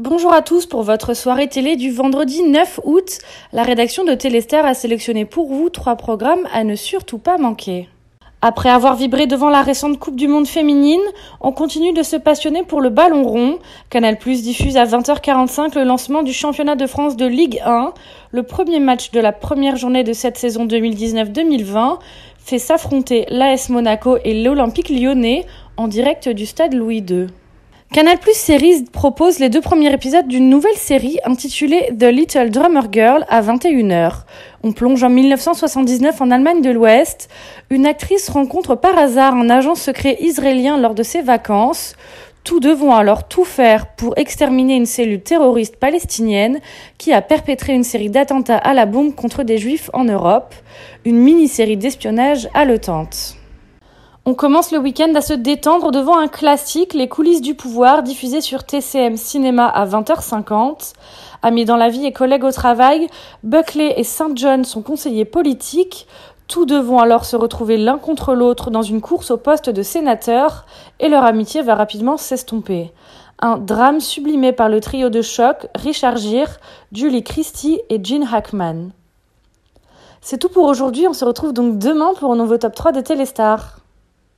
Bonjour à tous pour votre soirée télé du vendredi 9 août. La rédaction de Téléstar a sélectionné pour vous trois programmes à ne surtout pas manquer. Après avoir vibré devant la récente Coupe du Monde féminine, on continue de se passionner pour le ballon rond. Canal Plus diffuse à 20h45 le lancement du championnat de France de Ligue 1. Le premier match de la première journée de cette saison 2019-2020 fait s'affronter l'AS Monaco et l'Olympique lyonnais en direct du stade Louis II. Canal Plus Series propose les deux premiers épisodes d'une nouvelle série intitulée The Little Drummer Girl à 21h. On plonge en 1979 en Allemagne de l'Ouest. Une actrice rencontre par hasard un agent secret israélien lors de ses vacances. Tous deux vont alors tout faire pour exterminer une cellule terroriste palestinienne qui a perpétré une série d'attentats à la bombe contre des juifs en Europe. Une mini-série d'espionnage haletante. On commence le week-end à se détendre devant un classique, Les coulisses du pouvoir, diffusé sur TCM Cinéma à 20h50. Amis dans la vie et collègues au travail, Buckley et St. John sont conseillers politiques. Tous deux vont alors se retrouver l'un contre l'autre dans une course au poste de sénateur et leur amitié va rapidement s'estomper. Un drame sublimé par le trio de choc Richard Gere, Julie Christie et Gene Hackman. C'est tout pour aujourd'hui, on se retrouve donc demain pour un nouveau top 3 de Téléstar.